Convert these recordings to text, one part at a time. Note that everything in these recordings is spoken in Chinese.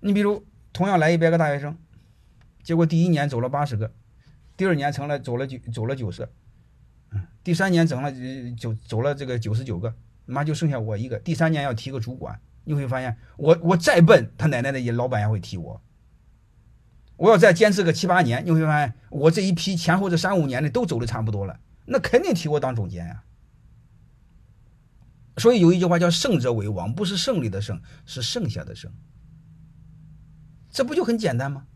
你比如同样来一百个大学生，结果第一年走了八十个，第二年成了走了九走了九十，嗯，第三年整了九走了这个九十九个，妈就剩下我一个。第三年要提个主管，你会发现我我再笨，他奶奶的也老板也会提我。我要再坚持个七八年，你会发现我这一批前后这三五年的都走的差不多了，那肯定提我当总监呀。所以有一句话叫“胜者为王”，不是胜利的胜，是剩下的剩。这不就很简单吗？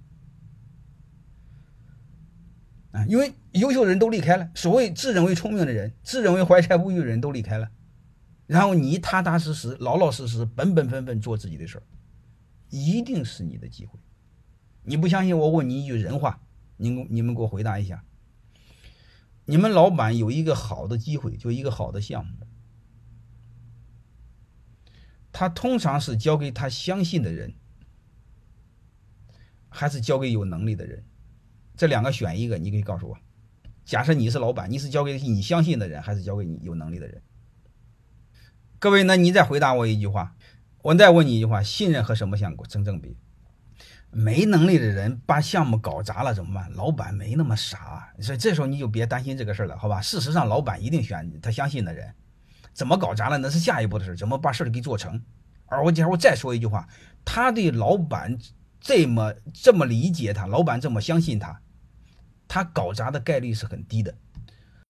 啊，因为优秀人都离开了，所谓自认为聪明的人、自认为怀才不遇的人都离开了，然后你踏踏实实、老老实实、本本分分做自己的事儿，一定是你的机会。你不相信？我问你一句人话，你你们给我回答一下。你们老板有一个好的机会，就一个好的项目，他通常是交给他相信的人。还是交给有能力的人，这两个选一个，你可以告诉我。假设你是老板，你是交给你相信的人，还是交给你有能力的人？各位，那你再回答我一句话，我再问你一句话：信任和什么相成正比？没能力的人把项目搞砸了怎么办？老板没那么傻，所以这时候你就别担心这个事儿了，好吧？事实上，老板一定选他相信的人。怎么搞砸了那是下一步的事，怎么把事儿给做成？而我假如我再说一句话，他对老板。这么这么理解他，老板这么相信他，他搞砸的概率是很低的。